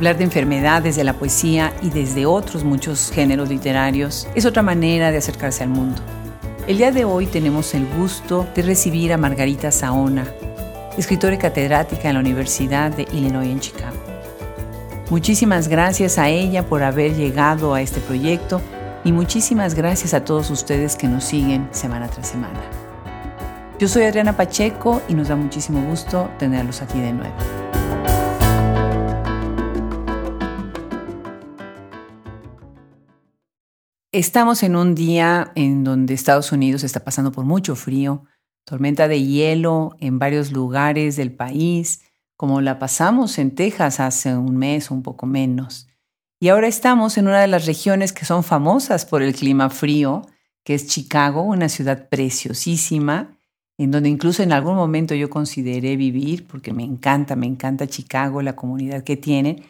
Hablar de enfermedad desde la poesía y desde otros muchos géneros literarios es otra manera de acercarse al mundo. El día de hoy tenemos el gusto de recibir a Margarita Saona, escritora y catedrática en la Universidad de Illinois en Chicago. Muchísimas gracias a ella por haber llegado a este proyecto y muchísimas gracias a todos ustedes que nos siguen semana tras semana. Yo soy Adriana Pacheco y nos da muchísimo gusto tenerlos aquí de nuevo. Estamos en un día en donde Estados Unidos está pasando por mucho frío, tormenta de hielo en varios lugares del país, como la pasamos en Texas hace un mes o un poco menos. Y ahora estamos en una de las regiones que son famosas por el clima frío, que es Chicago, una ciudad preciosísima, en donde incluso en algún momento yo consideré vivir, porque me encanta, me encanta Chicago, la comunidad que tiene.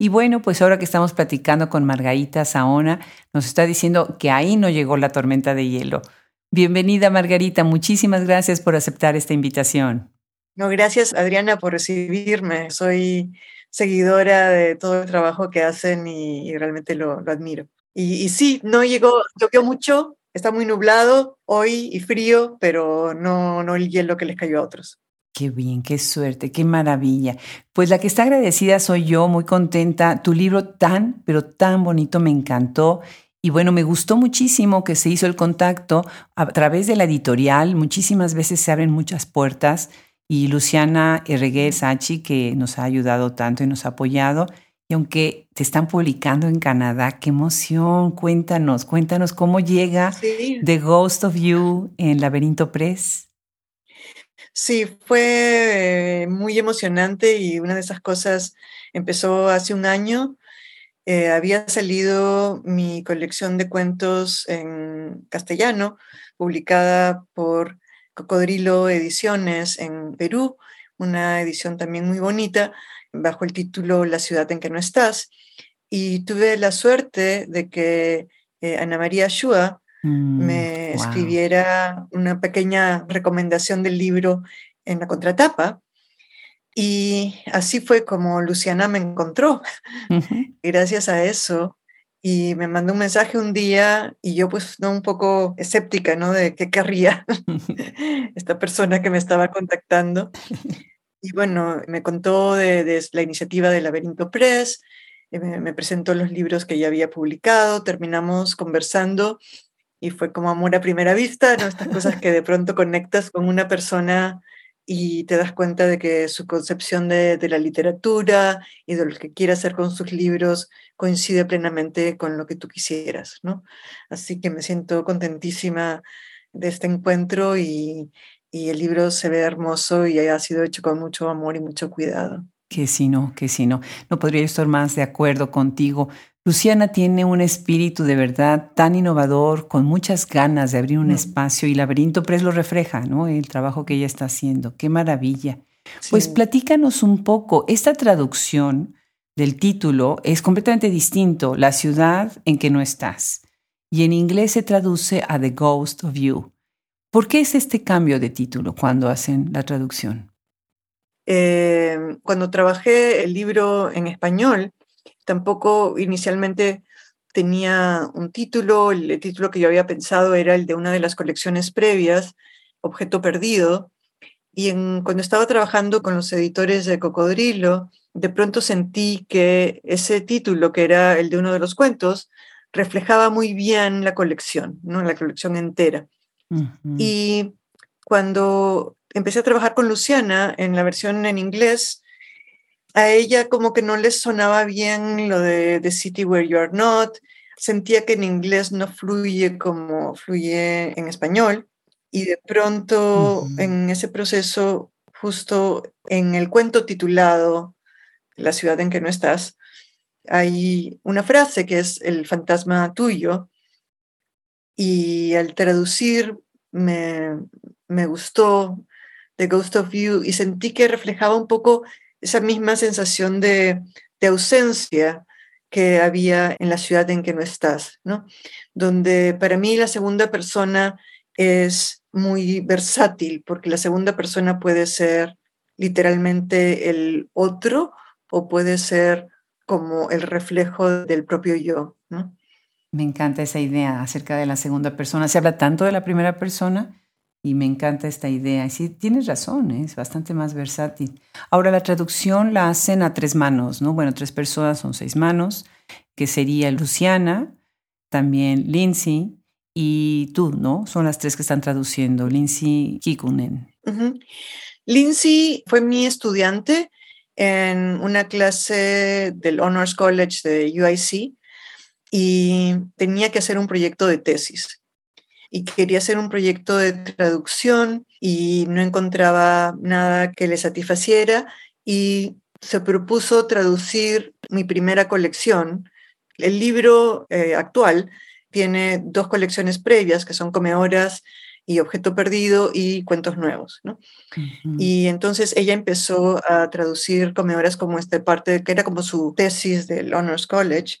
Y bueno, pues ahora que estamos platicando con Margarita Saona, nos está diciendo que ahí no llegó la tormenta de hielo. Bienvenida Margarita, muchísimas gracias por aceptar esta invitación. No, gracias Adriana por recibirme. Soy seguidora de todo el trabajo que hacen y, realmente lo, admiro. Y, sí, no llegó, llovió mucho, está muy nublado hoy y frío, pero no, no el hielo que les cayó a otros. Qué bien, qué suerte, qué maravilla. Pues la que está agradecida soy yo, muy contenta. Tu libro tan, pero tan bonito me encantó. Y bueno, me gustó muchísimo que se hizo el contacto a través de la editorial. Muchísimas veces se abren muchas puertas. Y Luciana Erreguer Sachi, que nos ha ayudado tanto y nos ha apoyado. Y aunque te están publicando en Canadá, qué emoción. Cuéntanos, cuéntanos cómo llega The Ghost of You en Laberinto Press. Sí, fue muy emocionante y una de esas cosas empezó hace un año. Eh, había salido mi colección de cuentos en castellano, publicada por Cocodrilo Ediciones en Perú, una edición también muy bonita, bajo el título La ciudad en que no estás. Y tuve la suerte de que eh, Ana María Shua, Mm, me escribiera una pequeña recomendación del libro en la contratapa. Y así fue como Luciana me encontró. Gracias a eso. Y me mandó un mensaje un día y yo pues no un poco escéptica, ¿no? De qué querría esta persona que me estaba contactando. Y bueno, me contó de, la iniciativa de Laberinto Press, eh, me, me presentó los libros que ya había publicado, terminamos conversando y fue como amor a primera vista, ¿no? Estas cosas que de pronto conectas con una persona y te das cuenta de que su concepción de, de, la literatura y de lo que quiere hacer con sus libros coincide plenamente con lo que tú quisieras, ¿no? Así que me siento contentísima de este encuentro y, y el libro se ve hermoso y ha sido hecho con mucho amor y mucho cuidado. Que si no, que si no. No podría estar más de acuerdo contigo. Luciana tiene un espíritu de verdad tan innovador, con muchas ganas de abrir un espacio y Laberinto Press lo refleja, ¿no? El trabajo que ella está haciendo. Qué maravilla. Pues platícanos un poco, esta traducción del título es completamente distinto, La ciudad en que no estás. Y en inglés se traduce a The Ghost of You. ¿Por qué es este cambio de título cuando hacen la traducción? Eh, cuando trabajé el libro en español, Tampoco inicialmente tenía un título, el título que yo había pensado era el de una de las colecciones previas, Objeto Perdido, y cuando estaba trabajando con los editores de Cocodrilo, de pronto sentí que ese título, que era el de uno de los cuentos, reflejaba muy bien la colección, ¿no? la colección entera. Y cuando empecé a trabajar con Luciana en la versión en inglés, a ella como que no le sonaba bien lo de The City Where You Are Not, sentía que en inglés no fluye como fluye en español y de pronto en ese proceso, justo en el cuento titulado La ciudad en que no estás, hay una frase que es el fantasma tuyo y al traducir me, me gustó The Ghost of You y sentí que reflejaba un poco esa misma sensación de, ausencia que había en la ciudad en que no estás, ¿no? Donde para mí la segunda persona es muy versátil, porque la segunda persona puede ser literalmente el otro o puede ser como el reflejo del propio yo. Me encanta esa idea acerca de la segunda persona. Se habla tanto de la primera persona y me encanta esta idea. Y sí, tienes razón, ¿eh? es bastante más versátil. Ahora, la traducción la hacen a tres manos, ¿no? Bueno, tres personas son seis manos, que sería Luciana, también Lindsay y tú, ¿no? Son las tres que están traduciendo, Lindsay Kikunen. Lindsay fue mi estudiante en una clase del Honors College de UIC y tenía que hacer un proyecto de tesis. Y quería hacer un proyecto de traducción y no encontraba nada que le satisfaciera y se propuso traducir mi primera colección. El libro eh, actual tiene dos colecciones previas, que son Comehoras y Objeto Perdido y Cuentos Nuevos. ¿no? Y entonces ella empezó a traducir Comehoras como esta parte, que era como su tesis del Honors College.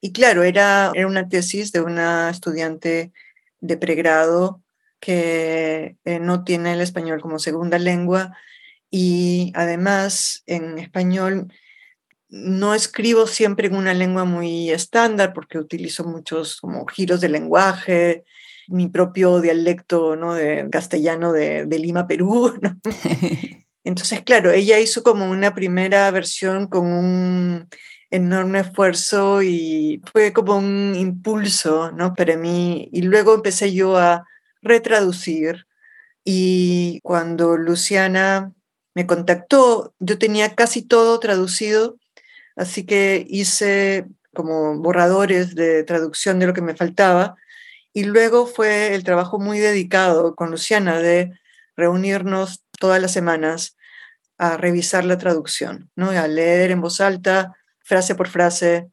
Y claro, era, era una tesis de una estudiante de pregrado que eh, no tiene el español como segunda lengua y además en español no escribo siempre en una lengua muy estándar porque utilizo muchos como giros de lenguaje, mi propio dialecto ¿no? de castellano de, Lima, Perú. Entonces, claro, ella hizo como una primera versión con un enorme esfuerzo y fue como un impulso ¿no? para mí. Y luego empecé yo a retraducir y cuando Luciana me contactó, yo tenía casi todo traducido, así que hice como borradores de traducción de lo que me faltaba y luego fue el trabajo muy dedicado con Luciana de reunirnos todas las semanas a revisar la traducción, ¿no? a leer en voz alta, frase por frase,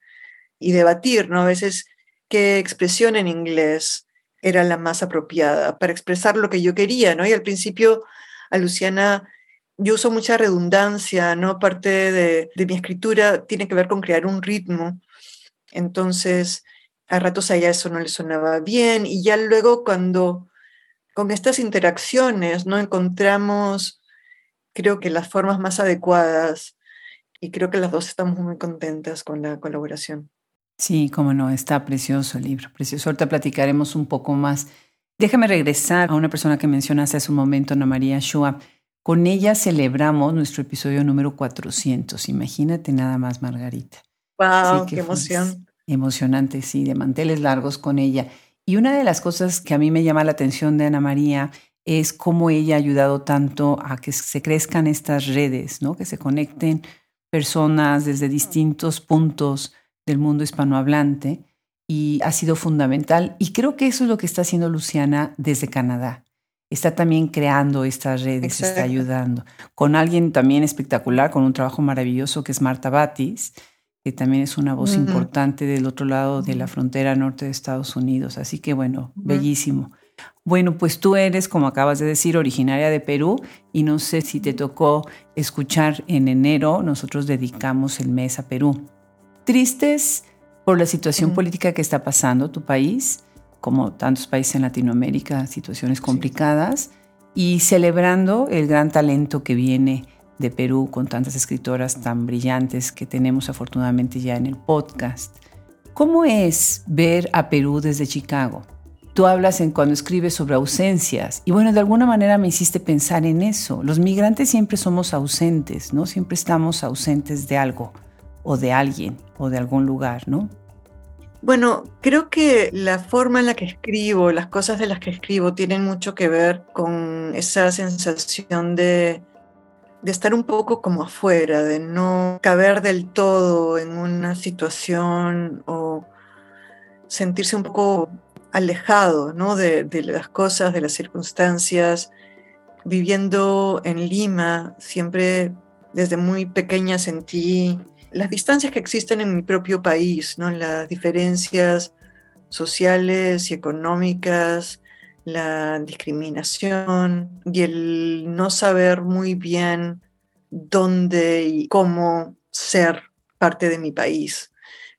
y debatir, ¿no? A veces qué expresión en inglés era la más apropiada para expresar lo que yo quería, ¿no? Y al principio a Luciana yo uso mucha redundancia, ¿no? Parte de, de mi escritura tiene que ver con crear un ritmo. Entonces, a ratos a ella eso no le sonaba bien y ya luego cuando con estas interacciones no encontramos creo que las formas más adecuadas y creo que las dos estamos muy contentas con la colaboración. Sí, cómo no, está precioso el libro, precioso. Ahorita platicaremos un poco más. Déjame regresar a una persona que mencionaste hace un momento, Ana María Shua. Con ella celebramos nuestro episodio número 400. Imagínate nada más, Margarita. ¡Wow! ¡Qué emoción! emocionante, sí, de manteles largos con ella. Y una de las cosas que a mí me llama la atención de Ana María es cómo ella ha ayudado tanto a que se crezcan estas redes, ¿no? que se conecten personas desde distintos puntos del mundo hispanohablante y ha sido fundamental. Y creo que eso es lo que está haciendo Luciana desde Canadá. Está también creando estas redes, está ayudando. Con alguien también espectacular, con un trabajo maravilloso que es Marta Batis, que también es una voz importante del otro lado de la frontera norte de Estados Unidos. Así que bueno, bellísimo. Bueno, pues tú eres, como acabas de decir, originaria de Perú y no sé si te tocó escuchar en enero, nosotros dedicamos el mes a Perú. Tristes por la situación política que está pasando tu país, como tantos países en Latinoamérica, situaciones complicadas, y celebrando el gran talento que viene de Perú con tantas escritoras tan brillantes que tenemos afortunadamente ya en el podcast. ¿Cómo es ver a Perú desde Chicago? Tú hablas en cuando escribes sobre ausencias y bueno, de alguna manera me hiciste pensar en eso. Los migrantes siempre somos ausentes, ¿no? Siempre estamos ausentes de algo o de alguien o de algún lugar, ¿no? Bueno, creo que la forma en la que escribo, las cosas de las que escribo tienen mucho que ver con esa sensación de de estar un poco como afuera, de no caber del todo en una situación o sentirse un poco alejado ¿no? de, las cosas, de las circunstancias. Viviendo en Lima, siempre desde muy pequeña sentí las distancias que existen en mi propio país, ¿no? las diferencias sociales y económicas, la discriminación y el no saber muy bien dónde y cómo ser parte de mi país.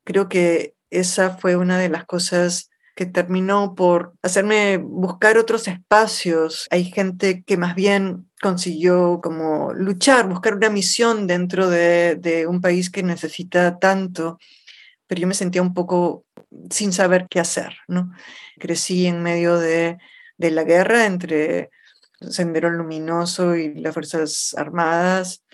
Creo que esa fue una de las cosas que terminó por hacerme buscar otros espacios. Hay gente que más bien consiguió como luchar, buscar una misión dentro de, de un país que necesita tanto, pero yo me sentía un poco sin saber qué hacer, ¿no? Crecí en medio de, de la guerra entre Sendero Luminoso y las Fuerzas Armadas.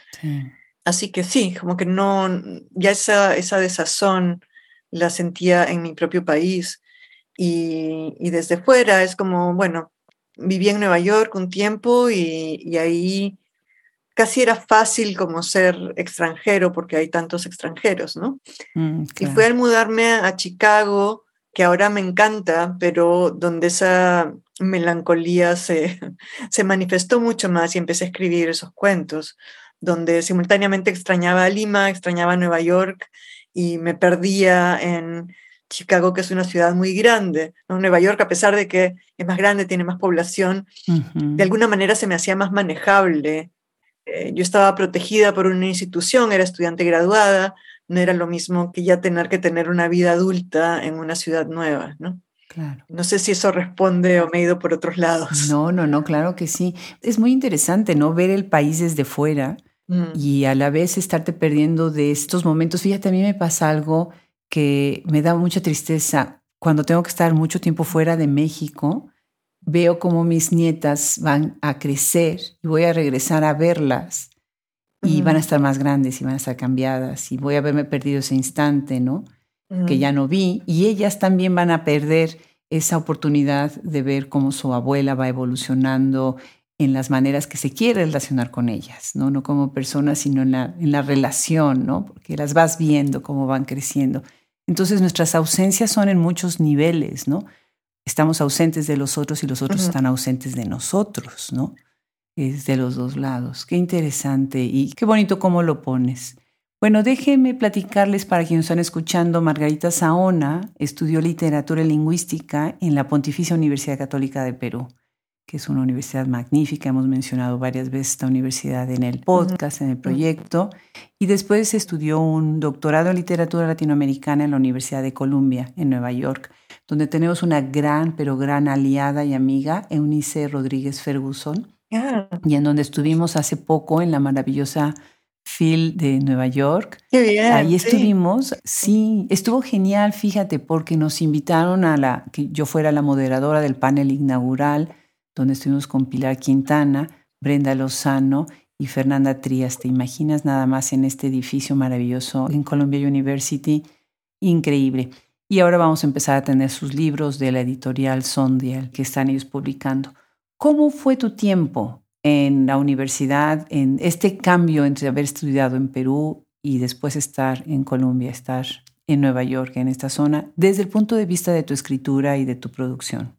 Así que sí, como que no, ya esa, esa desazón la sentía en mi propio país. Y, y desde fuera es como, bueno, viví en Nueva York un tiempo y, y ahí casi era fácil como ser extranjero porque hay tantos extranjeros, ¿no? Mm, y fue al mudarme a Chicago, que ahora me encanta, pero donde esa melancolía se, se manifestó mucho más y empecé a escribir esos cuentos, donde simultáneamente extrañaba a Lima, extrañaba a Nueva York y me perdía en Chicago, que es una ciudad muy grande. Nueva York, a pesar de que es más grande, tiene más población, de alguna manera se me hacía más manejable. Eh, yo estaba protegida por una institución, era estudiante graduada, no era lo mismo que ya tener que tener una vida adulta en una ciudad nueva, ¿no? Claro. No sé si eso responde o me he ido por otros lados. No, no, no, claro que sí. Es muy interesante, ¿no? Ver el país desde fuera mm. y a la vez estarte perdiendo de estos momentos. Fíjate, a mí me pasa algo que me da mucha tristeza. Cuando tengo que estar mucho tiempo fuera de México, veo como mis nietas van a crecer y voy a regresar a verlas y van a estar más grandes y van a estar cambiadas y voy a haberme perdido ese instante, ¿no? Que ya no vi y ellas también van a perder esa oportunidad de ver cómo su abuela va evolucionando en las maneras que se quiere relacionar con ellas, ¿no? No como personas, sino en la, en la relación, ¿no? Porque las vas viendo cómo van creciendo. Entonces nuestras ausencias son en muchos niveles, ¿no? Estamos ausentes de los otros y los otros están ausentes de nosotros, ¿no? Es de los dos lados. Qué interesante y qué bonito cómo lo pones. Bueno, déjenme platicarles para quienes están escuchando, Margarita Saona estudió literatura y lingüística en la Pontificia Universidad Católica de Perú, que es una universidad magnífica. Hemos mencionado varias veces esta universidad en el podcast, en el proyecto. Y después estudió un doctorado en literatura latinoamericana en la Universidad de Columbia, en Nueva York, donde tenemos una gran, pero gran aliada y amiga, Eunice Rodríguez Ferguson, ah. y en donde estuvimos hace poco en la maravillosa Phil de Nueva York. Qué bien, Ahí estuvimos, sí, estuvo genial, fíjate, porque nos invitaron a la, que yo fuera la moderadora del panel inaugural, donde estuvimos con Pilar Quintana, Brenda Lozano y Fernanda Trías. ¿Te imaginas nada más en este edificio maravilloso en Columbia University? Increíble. Y ahora vamos a empezar a tener sus libros de la editorial Sondial que están ellos publicando. ¿Cómo fue tu tiempo en la universidad, en este cambio entre haber estudiado en Perú y después estar en Colombia, estar en Nueva York, en esta zona, desde el punto de vista de tu escritura y de tu producción?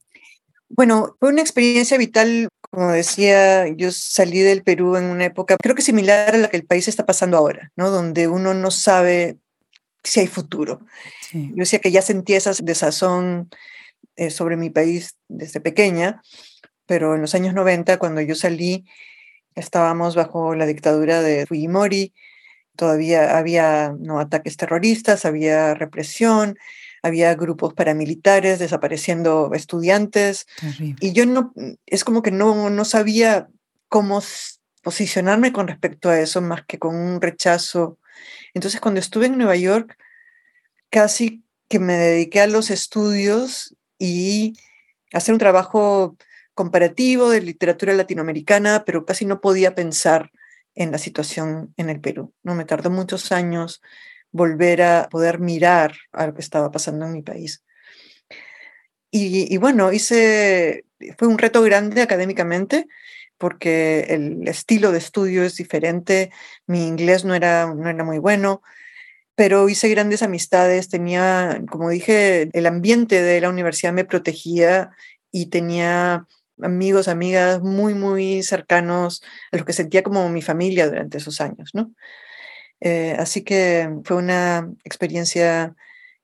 Bueno, fue una experiencia vital como decía, yo salí del Perú en una época, creo que similar a la que el país está pasando ahora, ¿no? Donde uno no sabe si hay futuro. Yo decía que ya sentía esa desazón eh, sobre mi país desde pequeña, pero en los años 90, cuando yo salí, estábamos bajo la dictadura de Fujimori, todavía había no, ataques terroristas, había represión, había grupos paramilitares desapareciendo estudiantes. Y yo no, es como que no, no sabía cómo posicionarme con respecto a eso, más que con un rechazo. Entonces, cuando estuve en Nueva York, casi que me dediqué a los estudios y hacer un trabajo comparativo de literatura latinoamericana, pero casi no podía pensar en la situación en el Perú. No me tardó muchos años volver a poder mirar a lo que estaba pasando en mi país. Y, bueno, hice, fue un reto grande académicamente porque el estilo de estudio es diferente, mi inglés no era, no era muy bueno, pero hice grandes amistades, tenía, como dije, el ambiente de la universidad me protegía y tenía amigos, amigas muy, muy cercanos a los que sentía como mi familia durante esos años, ¿no? Eh, así que fue una experiencia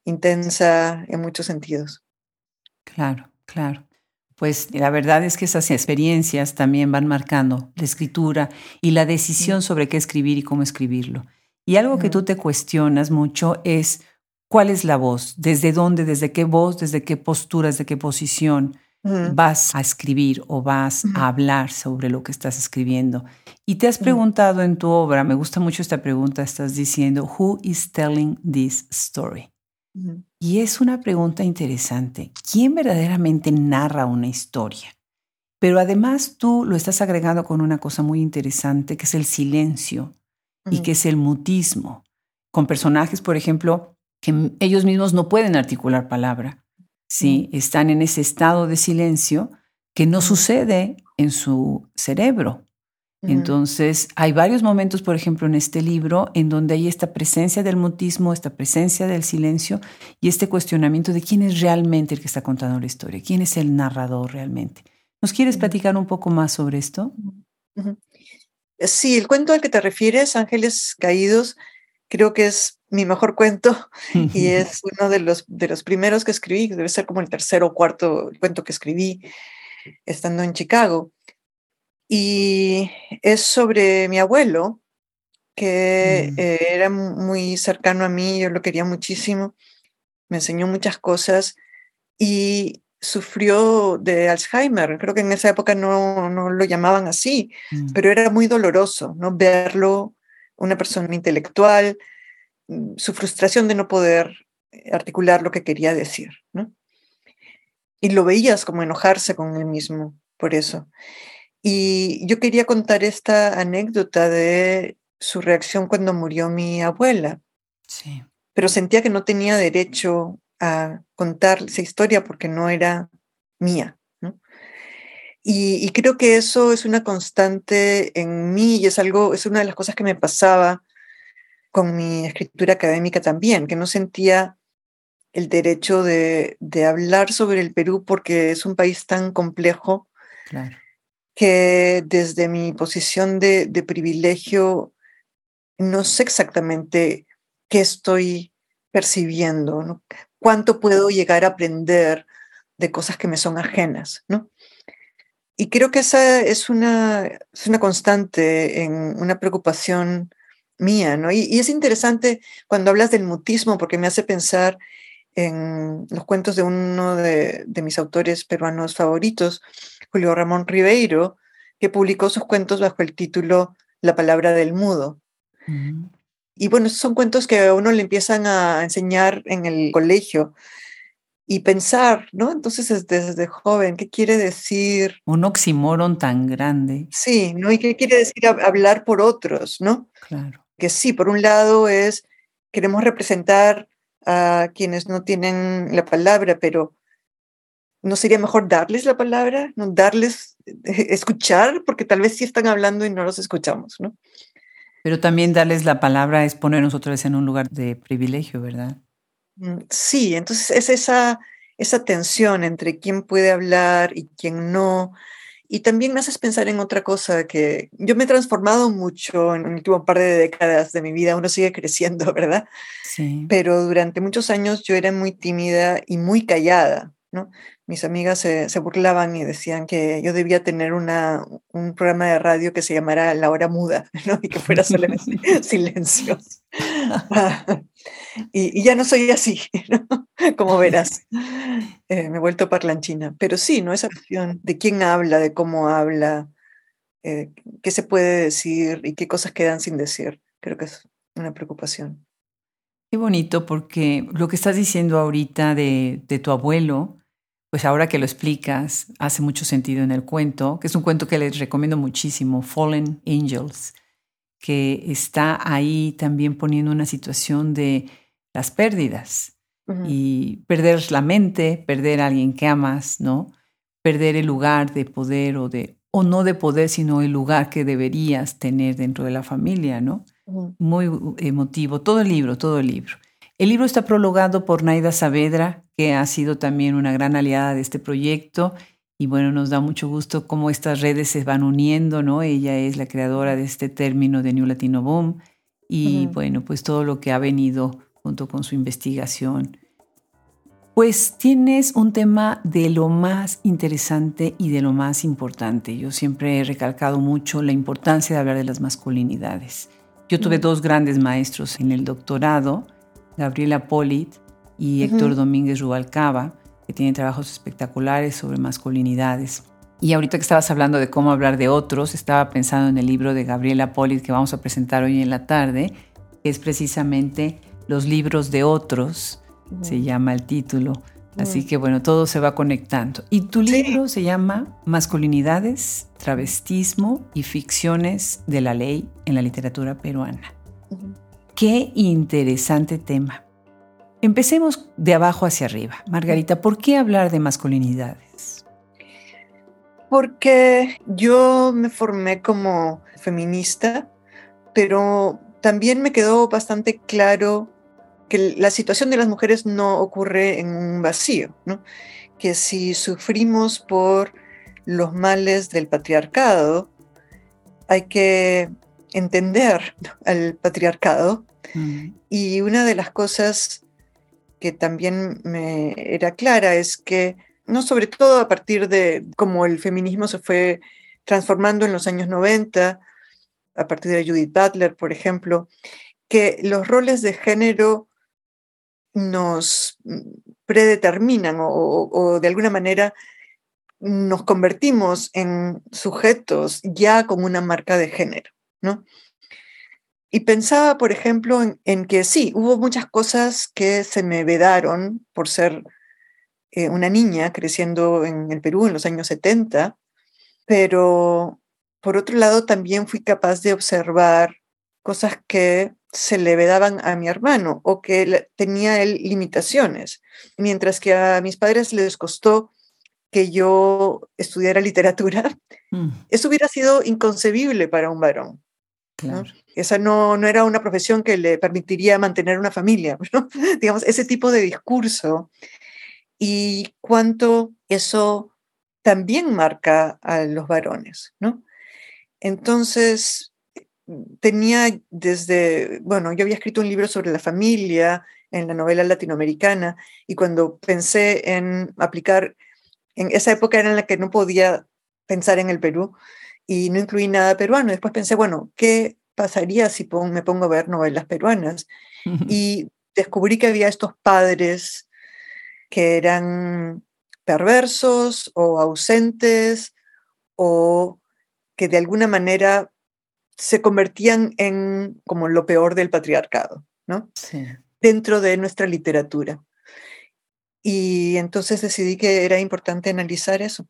intensa en muchos sentidos. Claro, claro. Pues la verdad es que esas experiencias también van marcando la escritura y la decisión sobre qué escribir y cómo escribirlo. Y algo que tú te cuestionas mucho es ¿cuál es la voz? ¿Desde dónde, desde qué voz, desde qué postura, desde qué posición vas a escribir o vas a hablar sobre lo que estás escribiendo? Y te has preguntado en tu obra, me gusta mucho esta pregunta, estás diciendo, Who is telling this story? Y es una pregunta interesante. ¿Quién verdaderamente narra una historia? Pero además tú lo estás agregando con una cosa muy interesante, que es el silencio y que es el mutismo. Con personajes, por ejemplo, que ellos mismos no pueden articular palabra. ¿Sí? Están en ese estado de silencio que no sucede en su cerebro. Entonces, hay varios momentos, por ejemplo, en este libro, en donde hay esta presencia del mutismo, esta presencia del silencio y este cuestionamiento de quién es realmente el que está contando la historia, quién es el narrador realmente. ¿Nos quieres platicar un poco más sobre esto? Sí, el cuento al que te refieres, Ángeles Caídos, creo que es mi mejor cuento y es uno de los, de los primeros que escribí, debe ser como el tercer o cuarto cuento que escribí estando en Chicago. Y es sobre mi abuelo, que mm. eh, era muy cercano a mí, yo lo quería muchísimo, me enseñó muchas cosas y sufrió de Alzheimer. Creo que en esa época no, no lo llamaban así, mm. pero era muy doloroso ¿no? verlo, una persona intelectual, mm, su frustración de no poder articular lo que quería decir. ¿no? Y lo veías como enojarse con él mismo por eso. Y yo quería contar esta anécdota de su reacción cuando murió mi abuela. Sí. Pero sentía que no tenía derecho a contar esa historia porque no era mía. Y, creo que eso es una constante en mí y es algo, es una de las cosas que me pasaba con mi escritura académica también, que no sentía el derecho de, hablar sobre el Perú porque es un país tan complejo que desde mi posición de, de privilegio no sé exactamente qué estoy percibiendo, ¿no? cuánto puedo llegar a aprender de cosas que me son ajenas, ¿no? Y creo que esa es una, es una constante en una preocupación mía, ¿no? Y, es interesante cuando hablas del mutismo porque me hace pensar en los cuentos de uno de, mis autores peruanos favoritos, Julio Ramón Ribeiro, que publicó sus cuentos bajo el título La palabra del mudo. Y bueno, son cuentos que a uno le empiezan a enseñar en el colegio y pensar, ¿no? Entonces desde, joven, ¿qué quiere decir? Un oxímoron tan grande. Sí, ¿no? ¿Y qué quiere decir hablar por otros, ¿no? Claro. Que sí, por un lado es, queremos representar a quienes no tienen la palabra, pero ¿no sería mejor darles la palabra? ¿No? Darles, eh, escuchar, porque tal vez sí están hablando y no los escuchamos, ¿no? Pero también darles la palabra es ponernos otra vez en un lugar de privilegio, ¿verdad? Mm, sí, entonces es esa, esa tensión entre quién puede hablar y quién no. Y también me haces pensar en otra cosa, que yo me he transformado mucho en el último par de décadas de mi vida, uno sigue creciendo, ¿verdad? Sí. Pero durante muchos años yo era muy tímida y muy callada, ¿no? mis amigas se, burlaban y decían que yo debía tener una, un programa de radio que se llamara La Hora Muda, ¿no? y que fuera solo silencio. y, ya no soy así, ¿no? como verás. Eh, me he vuelto parlanchina. Pero sí, ¿no? Esa opción de quién habla, de cómo habla, eh, qué se puede decir y qué cosas quedan sin decir. Creo que es una preocupación. Qué bonito, porque lo que estás diciendo ahorita de tu abuelo, pues ahora que lo explicas, hace mucho sentido en el cuento, que es un cuento que les recomiendo muchísimo, Fallen Angels, que está ahí también poniendo una situación de las pérdidas y perder la mente, perder a alguien que amas, ¿no? Perder el lugar de poder o de o no de poder, sino el lugar que deberías tener dentro de la familia, ¿no? Muy emotivo, todo el libro, todo el libro. El libro está prologado por Naida Saavedra, que ha sido también una gran aliada de este proyecto. Y bueno, nos da mucho gusto cómo estas redes se van uniendo, ¿no? Ella es la creadora de este término de New Latino Boom. Y bueno, pues todo lo que ha venido junto con su investigación. Pues tienes un tema de lo más interesante y de lo más importante. Yo siempre he recalcado mucho la importancia de hablar de las masculinidades. Yo tuve dos grandes maestros en el doctorado Gabriela Polit y Héctor Domínguez Rubalcaba, que tienen trabajos espectaculares sobre masculinidades. Y ahorita que estabas hablando de cómo hablar de otros, estaba pensando en el libro de Gabriela Polit que vamos a presentar hoy en la tarde, que es precisamente Los libros de otros, se llama el título. Así que bueno, todo se va conectando. Y tu libro se llama Masculinidades, Travestismo y Ficciones de la Ley en la Literatura Peruana. Qué interesante tema. Empecemos de abajo hacia arriba. Margarita, ¿por qué hablar de masculinidades? Porque yo me formé como feminista, pero también me quedó bastante claro que la situación de las mujeres no ocurre en un vacío, ¿no? que si sufrimos por los males del patriarcado, hay que entender al patriarcado. Mm. Y una de las cosas que también me era clara es que, no sobre todo a partir de cómo el feminismo se fue transformando en los años 90, a partir de Judith Butler, por ejemplo, que los roles de género nos predeterminan o, de alguna manera nos convertimos en sujetos ya con una marca de género, ¿no? Y pensaba, por ejemplo, en, que sí, hubo muchas cosas que se me vedaron por ser eh, una niña creciendo en el Perú en los años 70, pero por otro lado también fui capaz de observar cosas que se le vedaban a mi hermano o que tenía él limitaciones, mientras que a mis padres les costó que yo estudiara literatura, mm. eso hubiera sido inconcebible para un varón. Esa no, no era una profesión que le permitiría mantener una familia, digamos, ese tipo de discurso y cuánto eso también marca a los varones, ¿no? Entonces, tenía desde, bueno, yo había escrito un libro sobre la familia en la novela latinoamericana y cuando pensé en aplicar, en esa época era en la que no podía pensar en el Perú y no incluí nada peruano. Después pensé, bueno, ¿qué pasaría si me pongo a ver novelas peruanas? Y descubrí que había estos padres que eran perversos o ausentes o que de alguna manera se convertían en como lo peor del patriarcado, ¿no? Sí. Dentro de nuestra literatura. Y entonces decidí que era importante analizar eso.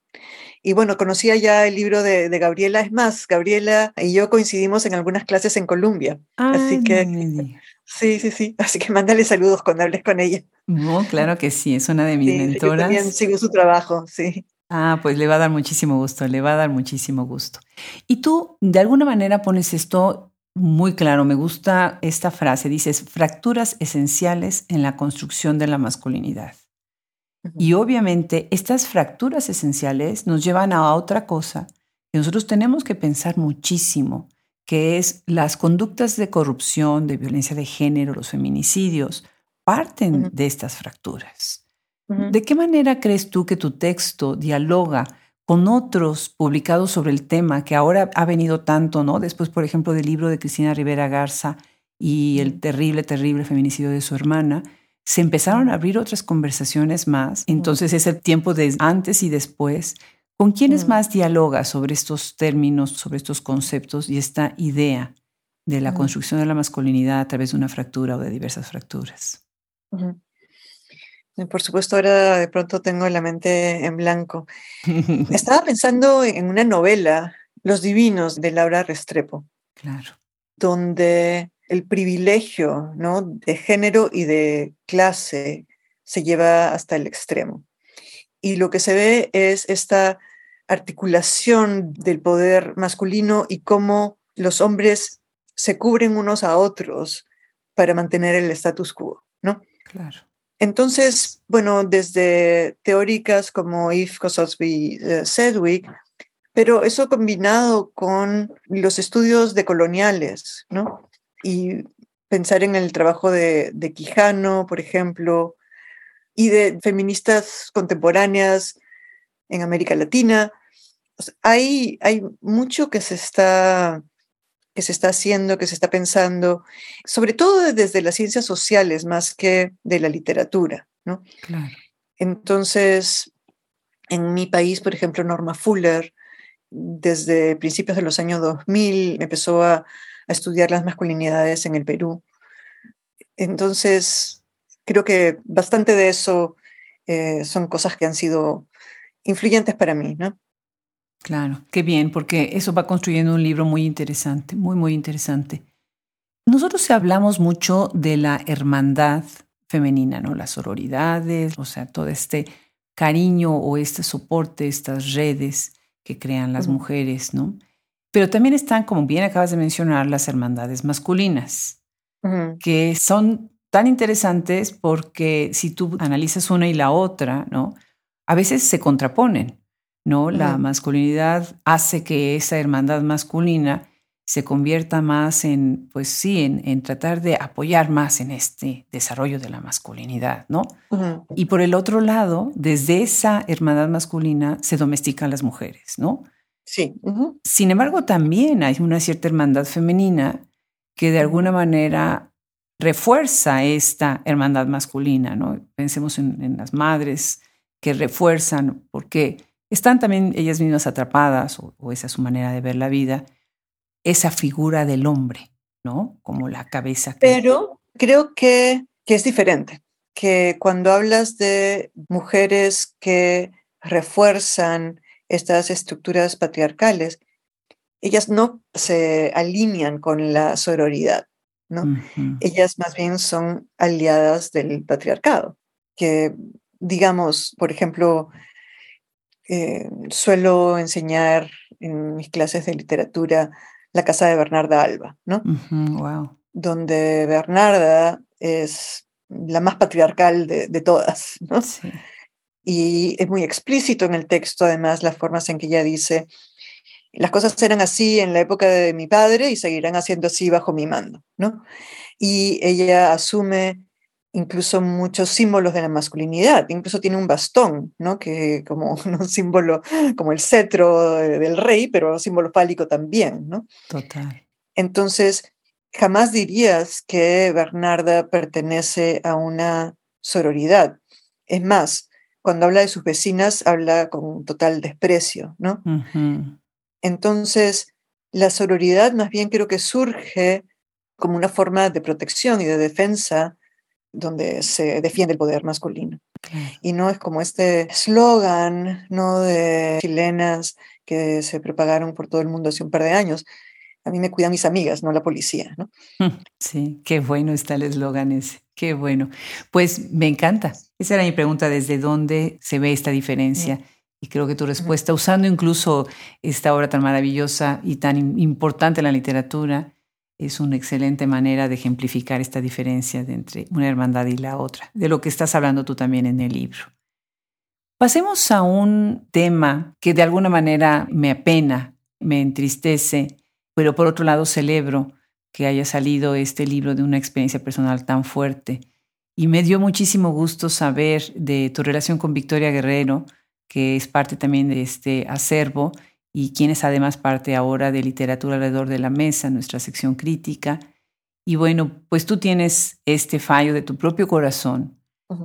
Y bueno, conocía ya el libro de, Gabriela. Es más, Gabriela y yo coincidimos en algunas clases en Colombia. así que... Sí, sí, sí. Así que mándale saludos cuando hables con ella. No, claro que sí, es una de mis mentoras. Yo también sigo su trabajo, sí. Ah, pues le va a dar muchísimo gusto, le va a dar muchísimo gusto. Y tú, de alguna manera, pones esto muy claro. Me gusta esta frase. Dices, fracturas esenciales en la construcción de la masculinidad. Y obviamente estas fracturas esenciales nos llevan a otra cosa que nosotros tenemos que pensar muchísimo, que es las conductas de corrupción, de violencia de género, los feminicidios, parten de estas fracturas. ¿De qué manera crees tú que tu texto dialoga con otros publicados sobre el tema que ahora ha venido tanto, ¿no? Después, por ejemplo, del libro de Cristina Rivera Garza y el terrible, terrible feminicidio de su hermana, se empezaron a abrir otras conversaciones más. Entonces es el tiempo de antes y después. ¿Con quiénes más dialoga sobre estos términos, sobre estos conceptos y esta idea de la construcción de la masculinidad a través de una fractura o de diversas fracturas? Por supuesto, ahora de pronto tengo la mente en blanco. Estaba pensando en una novela, Los Divinos, de Laura Restrepo. Claro. Donde el privilegio ¿no? de género y de clase se lleva hasta el extremo. Y lo que se ve es esta articulación del poder masculino y cómo los hombres se cubren unos a otros para mantener el status quo, ¿no? Claro. Entonces, bueno, desde teóricas como Eve Kosofsky eh, Sedgwick, pero eso combinado con los estudios decoloniales, ¿no? Y pensar en el trabajo de, Quijano, por ejemplo, y de feministas contemporáneas en América Latina. hay, hay mucho que se está que se está haciendo, que se está pensando, sobre todo desde las ciencias sociales más que de la literatura, ¿no? Claro. Entonces, en mi país, por ejemplo, Norma Fuller, desde principios de los años 2000, empezó a, estudiar las masculinidades en el Perú. Entonces, creo que bastante de eso eh, son cosas que han sido influyentes para mí, ¿no? Claro, qué bien, porque eso va construyendo un libro muy interesante, muy, muy interesante. Nosotros hablamos mucho de la hermandad femenina, ¿no? Las sororidades, o sea, todo este cariño o este soporte, estas redes que crean las mujeres, ¿no? Pero también están, como bien acabas de mencionar, las hermandades masculinas, que son tan interesantes porque si tú analizas una y la otra, ¿no? A veces se contraponen, ¿no? La masculinidad hace que esa hermandad masculina se convierta más en, pues sí, en, tratar de apoyar más en este desarrollo de la masculinidad, ¿no? Y por el otro lado, desde esa hermandad masculina se domestican las mujeres, ¿no? Sí. Sin embargo, también hay una cierta hermandad femenina que de alguna manera refuerza esta hermandad masculina, ¿no? Pensemos en, las madres que refuerzan, porque están también ellas mismas atrapadas, o esa es su manera de ver la vida, esa figura del hombre, ¿no? Como la cabeza. Pero creo que, que es diferente, que cuando hablas de mujeres que refuerzan estas estructuras patriarcales, ellas no se alinean con la sororidad, ¿no? Ellas más bien son aliadas del patriarcado, que digamos, por ejemplo, eh, suelo enseñar en mis clases de literatura la casa de Bernarda Alba, ¿no? wow. Donde Bernarda es la más patriarcal de, todas, ¿no? Sí. Y es muy explícito en el texto, además, las formas en que ella dice, las cosas eran así en la época de mi padre y seguirán haciendo así bajo mi mando, ¿no? Y ella asume incluso muchos símbolos de la masculinidad, incluso tiene un bastón, ¿no? Que como un símbolo, como el cetro del rey, pero símbolo fálico también, ¿no? Total. Entonces, jamás dirías que Bernarda pertenece a una sororidad. Es más, cuando habla de sus vecinas, habla con total desprecio, ¿no? Entonces, la sororidad más bien creo que surge como una forma de protección y de defensa donde se defiende el poder masculino. Y no es como este eslogan ¿no? de chilenas que se propagaron por todo el mundo hace un par de años. A mí me cuidan mis amigas, no la policía. ¿no? Sí, qué bueno está el eslogan ese. Qué bueno. Pues me encanta. Esa era mi pregunta, ¿desde dónde se ve esta diferencia? Y creo que tu respuesta, usando incluso esta obra tan maravillosa y tan importante en la literatura, es una excelente manera de ejemplificar esta diferencia entre una hermandad y la otra, de lo que estás hablando tú también en el libro. Pasemos a un tema que de alguna manera me apena, me entristece, pero por otro lado celebro que haya salido este libro de una experiencia personal tan fuerte. Y me dio muchísimo gusto saber de tu relación con Victoria Guerrero, que es parte también de este acervo y quien es además parte ahora de Literatura alrededor de la mesa, nuestra sección crítica. Y bueno, pues tú tienes este fallo de tu propio corazón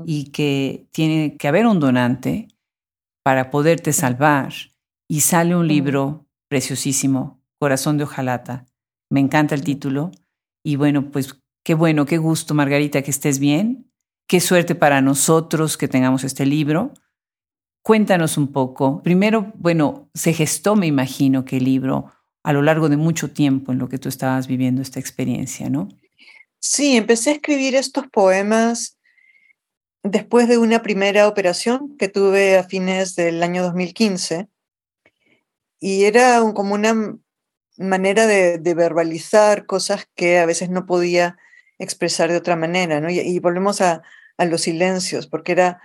y que tiene que haber un donante para poderte salvar. Y sale un libro preciosísimo, Corazón de Ojalata. Me encanta el título. Y bueno, pues qué bueno, qué gusto, Margarita, que estés bien. Qué suerte para nosotros que tengamos este libro. Cuéntanos un poco. Primero, bueno, se gestó, me imagino, que el libro a lo largo de mucho tiempo en lo que tú estabas viviendo esta experiencia, ¿no? Sí, empecé a escribir estos poemas después de una primera operación que tuve a fines del año 2015 y era como una manera de, verbalizar cosas que a veces no podía expresar de otra manera, ¿no? Y, volvemos a, a, los silencios, porque era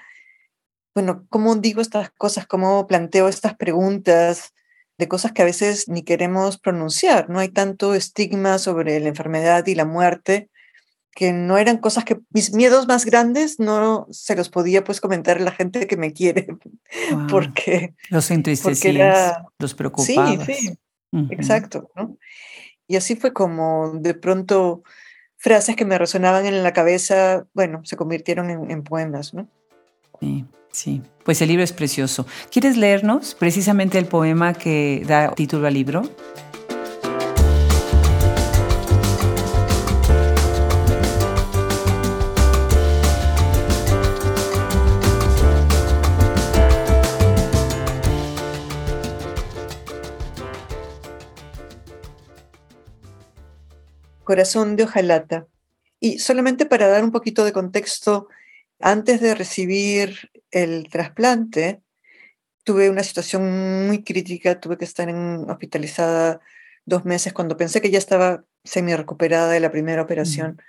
bueno, ¿cómo digo estas cosas? ¿Cómo planteo estas preguntas de cosas que a veces ni queremos pronunciar? No hay tanto estigma sobre la enfermedad y la muerte que no eran cosas que mis miedos más grandes no se los podía pues comentar a la gente que me quiere porque los entristecías, los preocupaba. Sí, sí, exacto. Y así fue como de pronto frases que me resonaban en la cabeza, bueno, se convirtieron en, en poemas, ¿no? Sí, sí. Pues el libro es precioso. ¿Quieres leernos precisamente el poema que da título al libro? Corazón de hojalata. Y solamente para dar un poquito de contexto, antes de recibir el trasplante, tuve una situación muy crítica, tuve que estar en, hospitalizada dos meses cuando pensé que ya estaba semi recuperada de la primera operación.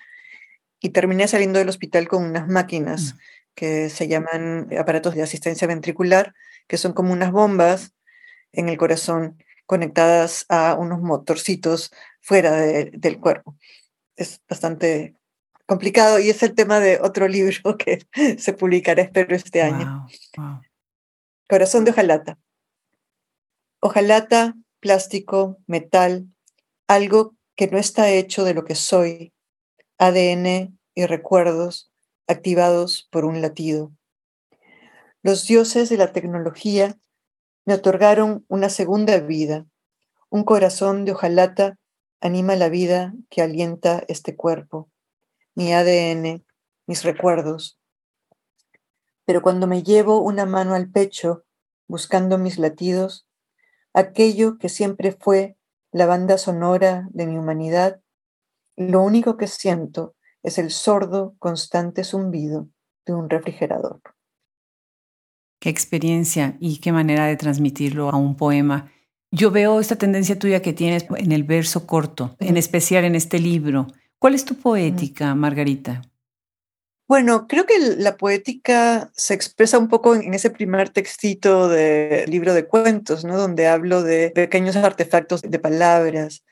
Y terminé saliendo del hospital con unas máquinas que se llaman aparatos de asistencia ventricular, que son como unas bombas en el corazón conectadas a unos motorcitos fuera del cuerpo. Es bastante complicado y es el tema de otro libro que se publicará, espero, este año. Corazón de hojalata. Hojalata, plástico, metal, algo que no está hecho de lo que soy, ADN y recuerdos activados por un latido. Los dioses de la tecnología me otorgaron una segunda vida. Un corazón de hojalata anima la vida que alienta este cuerpo, mi ADN, mis recuerdos. Pero cuando me llevo una mano al pecho, buscando mis latidos, aquello que siempre fue la banda sonora de mi humanidad, lo único que siento es el sordo, constante zumbido de un refrigerador. Qué experiencia y qué manera de transmitirlo a un poema. Yo veo esta tendencia tuya que tienes en el verso corto, en especial en este libro. ¿Cuál es tu poética, Margarita? Bueno, creo que la poética se expresa un poco en ese primer textito del libro de cuentos, ¿no? Donde hablo de pequeños artefactos de palabras.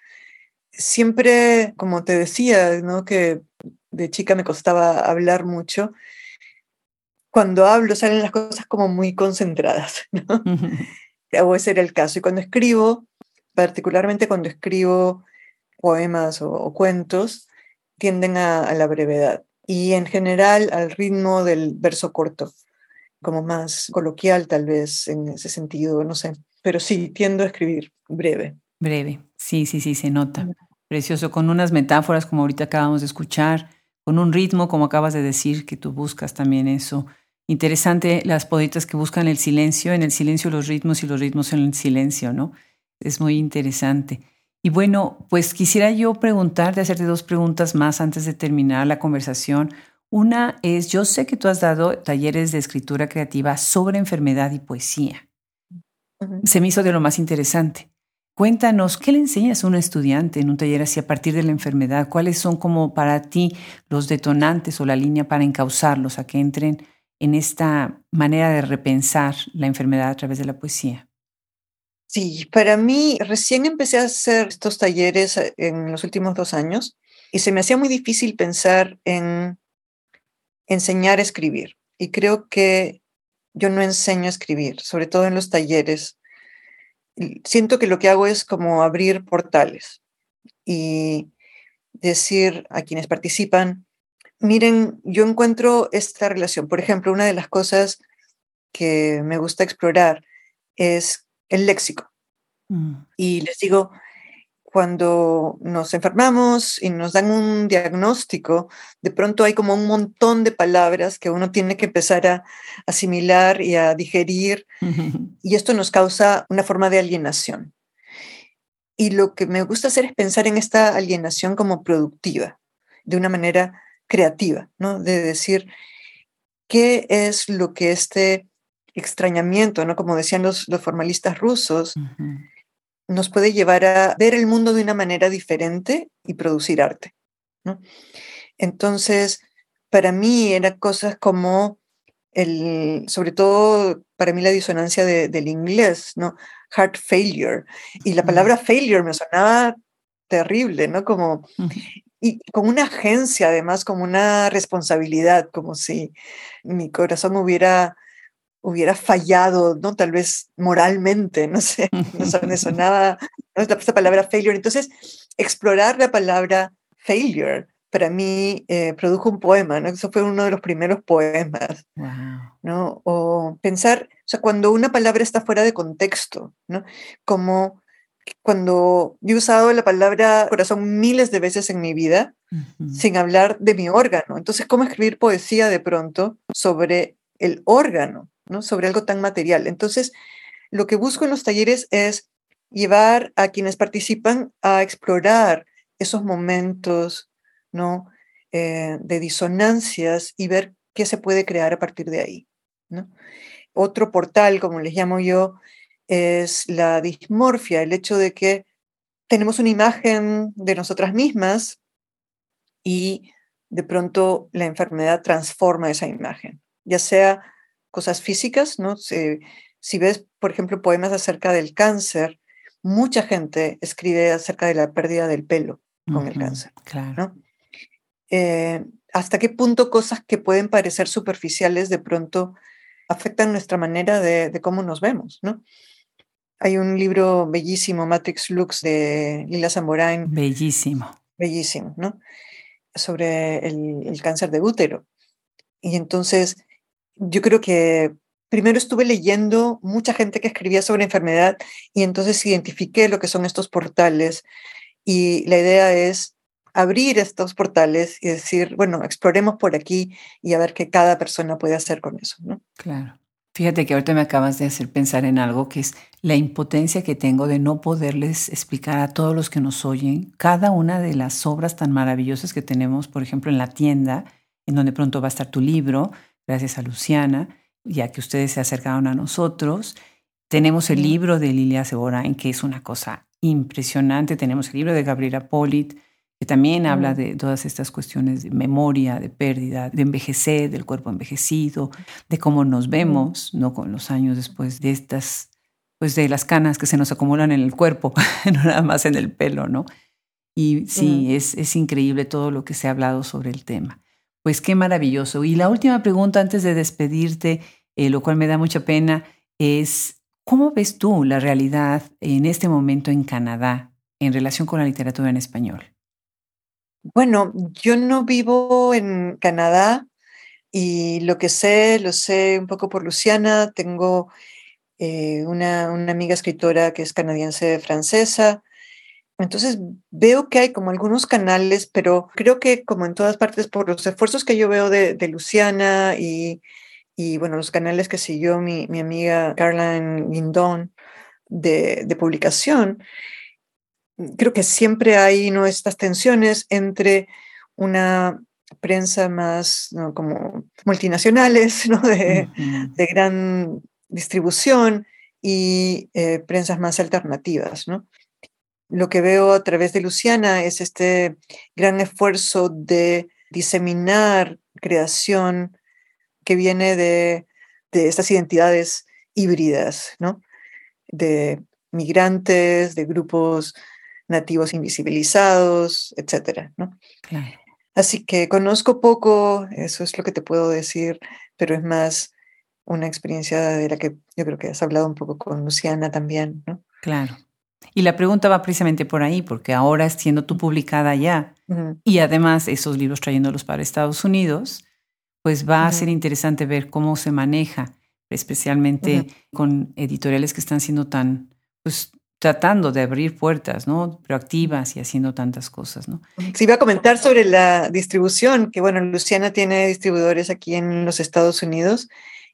Siempre, como te decía, ¿no? Que de chica me costaba hablar mucho cuando hablo salen las cosas como muy concentradas, ¿no? O ese era el caso. Y cuando escribo, particularmente cuando escribo poemas o, cuentos, tienden a, la brevedad y en general al ritmo del verso corto, como más coloquial tal vez en ese sentido, no sé. Pero sí, tiendo a escribir breve. Breve, sí, sí, sí, se nota. Precioso, con unas metáforas como ahorita acabamos de escuchar, con un ritmo, como acabas de decir, que tú buscas también eso. Interesante las poetas que buscan el silencio, en el silencio los ritmos y los ritmos en el silencio, ¿no? Es muy interesante. Y bueno, pues quisiera yo preguntarte, hacerte dos preguntas más antes de terminar la conversación. Una es, yo sé que tú has dado talleres de escritura creativa sobre enfermedad y poesía. Se me hizo de lo más interesante. Cuéntanos, ¿qué le enseñas a un estudiante en un taller así a partir de la enfermedad? ¿Cuáles son como para ti los detonantes o la línea para encauzarlos a que entren en esta manera de repensar la enfermedad a través de la poesía? Sí, para mí recién empecé a hacer estos talleres eh, en los últimos dos años y se me hacía muy difícil pensar en enseñar a escribir. Y creo que yo no enseño a escribir, sobre todo en los talleres siento que lo que hago es como abrir portales y decir a quienes participan, miren, yo encuentro esta relación. Por ejemplo, una de las cosas que me gusta explorar es el léxico. Mm. Y les digo, cuando nos enfermamos y nos dan un diagnóstico, de pronto hay como un montón de palabras que uno tiene que empezar a asimilar y a digerir, y esto nos causa una forma de alienación. Y lo que me gusta hacer es pensar en esta alienación como productiva, de una manera creativa, ¿no? De decir, ¿qué es lo que este extrañamiento, ¿no? Como decían los, formalistas rusos, nos puede llevar a ver el mundo de una manera diferente y producir arte. ¿no? Entonces, para mí eran cosas como, el, sobre todo para mí la disonancia del inglés, ¿no? Heart failure. Y la palabra failure me sonaba terrible, ¿no? Como, y con una agencia, además, como una responsabilidad, como si mi corazón hubiera hubiera fallado, ¿no? Tal vez moralmente, no sé, no me sonaba ¿no? esta palabra failure. Entonces, explorar la palabra failure para mí eh, produjo un poema, ¿no? Eso fue uno de los primeros poemas, ¿no? O pensar, o sea, cuando una palabra está fuera de contexto, ¿no? Como cuando yo he usado la palabra corazón miles de veces en mi vida, sin hablar de mi órgano. Entonces, ¿cómo escribir poesía de pronto sobre el órgano, ¿no? Sobre algo tan material. Entonces, lo que busco en los talleres es llevar a quienes participan a explorar esos momentos ¿no? Eh, de disonancias y ver qué se puede crear a partir de ahí. ¿no? Otro portal, como les llamo yo, es la dismorfia, el hecho de que tenemos una imagen de nosotras mismas y de pronto la enfermedad transforma esa imagen, ya sea cosas físicas, ¿no? si ves, por ejemplo, poemas acerca del cáncer, mucha gente escribe acerca de la pérdida del pelo con el cáncer. Claro. Eh, hasta qué punto cosas que pueden parecer superficiales de pronto afectan nuestra manera de, cómo nos vemos, ¿no? Hay un libro bellísimo, Matrix Lux, de Lila Zamborain. Bellísimo. Bellísimo, ¿no? Sobre el, cáncer de útero. Y entonces, yo creo que primero estuve leyendo mucha gente que escribía sobre enfermedad y entonces identifiqué lo que son estos portales. Y la idea es abrir estos portales y decir, bueno, exploremos por aquí y a ver qué cada persona puede hacer con eso, ¿no? Claro. Fíjate que ahorita me acabas de hacer pensar en algo que es la impotencia que tengo de no poderles explicar a todos los que nos oyen cada una de las obras tan maravillosas que tenemos, por ejemplo, en la tienda, en donde pronto va a estar tu libro, gracias a Luciana, ya que ustedes se acercaron a nosotros. Tenemos el libro de Lilia Seborain, que es una cosa impresionante. Tenemos el libro de Gabriela Polit que también habla de todas estas cuestiones de memoria, de pérdida, de envejecer, del cuerpo envejecido, de cómo nos vemos, ¿no? Con los años después de estas, pues de las canas que se nos acumulan en el cuerpo, no nada más en el pelo, ¿no? Y sí, es, es increíble todo lo que se ha hablado sobre el tema. Pues qué maravilloso. Y la última pregunta antes de despedirte, eh, lo cual me da mucha pena, es, ¿cómo ves tú la realidad en este momento en Canadá en relación con la literatura en español? Bueno, yo no vivo en Canadá y lo que sé, lo sé un poco por Luciana. Tengo eh, una, amiga escritora que es canadiense francesa. Entonces veo que hay como algunos canales, pero creo que como en todas partes, por los esfuerzos que yo veo de, Luciana y, bueno, los canales que siguió mi, amiga Caroline Guindon de, de publicación, creo que siempre hay ¿no? estas tensiones entre una prensa más como multinacionales, ¿no? de, gran distribución y eh, prensas más alternativas. ¿no? Lo que veo a través de Luciana es este gran esfuerzo de diseminar creación que viene de, de estas identidades híbridas, ¿no? de migrantes, de grupos nativos invisibilizados, etcétera, ¿no? Así que conozco poco, eso es lo que te puedo decir, pero es más una experiencia de la que yo creo que has hablado un poco con Luciana también, ¿no? Claro. Y la pregunta va precisamente por ahí, porque ahora siendo tú publicada ya y además esos libros trayéndolos para Estados Unidos, pues va a ser interesante ver cómo se maneja, especialmente con editoriales que están siendo tan, pues, tratando de abrir puertas, ¿no? Proactivas y haciendo tantas cosas, ¿no? Sí, iba a comentar sobre la distribución, que bueno, Luciana tiene distribuidores aquí en los Estados Unidos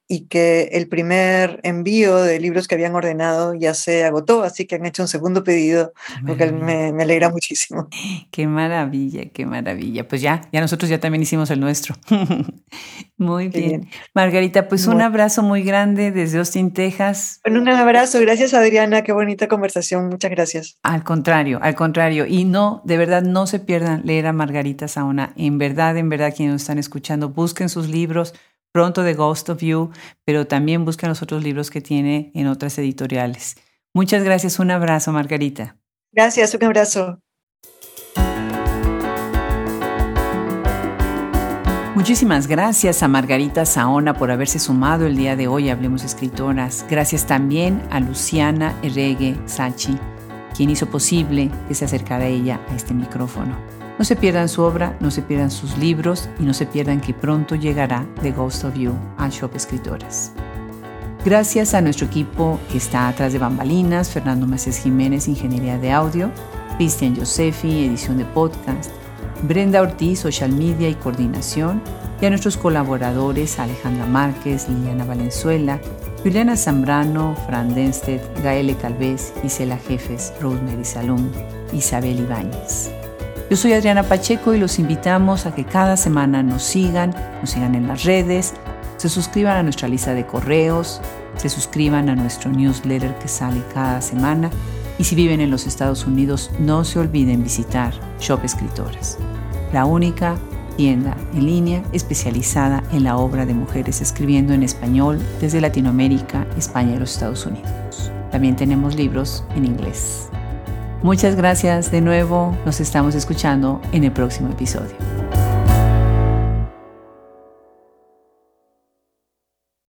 y que el primer envío de libros que habían ordenado ya se agotó, así que han hecho un segundo pedido, lo que me, me, alegra muchísimo. Qué maravilla, qué maravilla. Pues ya, ya nosotros ya también hicimos el nuestro. muy bien. Margarita, pues un abrazo muy grande desde Austin, Texas. Bueno, un abrazo, gracias Adriana, qué bonita conversación, muchas gracias. Al contrario, al contrario, y no, de verdad, no se pierdan leer a Margarita Saona, en verdad, en verdad, quienes nos están escuchando, busquen sus libros pronto de Ghost of You, pero también busquen los otros libros que tiene en otras editoriales. Muchas gracias, un abrazo, Margarita. Gracias, un abrazo. Muchísimas gracias a Margarita Saona por haberse sumado el día de hoy a Hablemos Escritoras. Gracias también a Luciana Erregue Sachi. quien hizo posible que se acercara ella a este micrófono. No se pierdan su obra, no se pierdan sus libros y no se pierdan que pronto llegará The Ghost of You a Shop Escritores. Gracias a nuestro equipo que está atrás de bambalinas, Fernando Macés Jiménez, Ingeniería de Audio, Cristian Josefi, edición de podcast, Brenda Ortiz, Social Media y Coordinación, y a nuestros colaboradores Alejandra Márquez, Liliana Valenzuela, Juliana Zambrano, Fran Denstedt, Gaele Calvez, Isela Jefes, Rosemary Salum, Isabel Ibáñez. Yo soy Adriana Pacheco y los invitamos a que cada semana nos sigan, nos sigan en las redes, se suscriban a nuestra lista de correos, se suscriban a nuestro newsletter que sale cada semana y si viven en los Estados Unidos no se olviden visitar Shop Escritores, la única tienda en línea especializada en la obra de mujeres escribiendo en español desde Latinoamérica, España y los Estados Unidos. También tenemos libros en inglés. Muchas gracias de nuevo, nos estamos escuchando en el próximo episodio.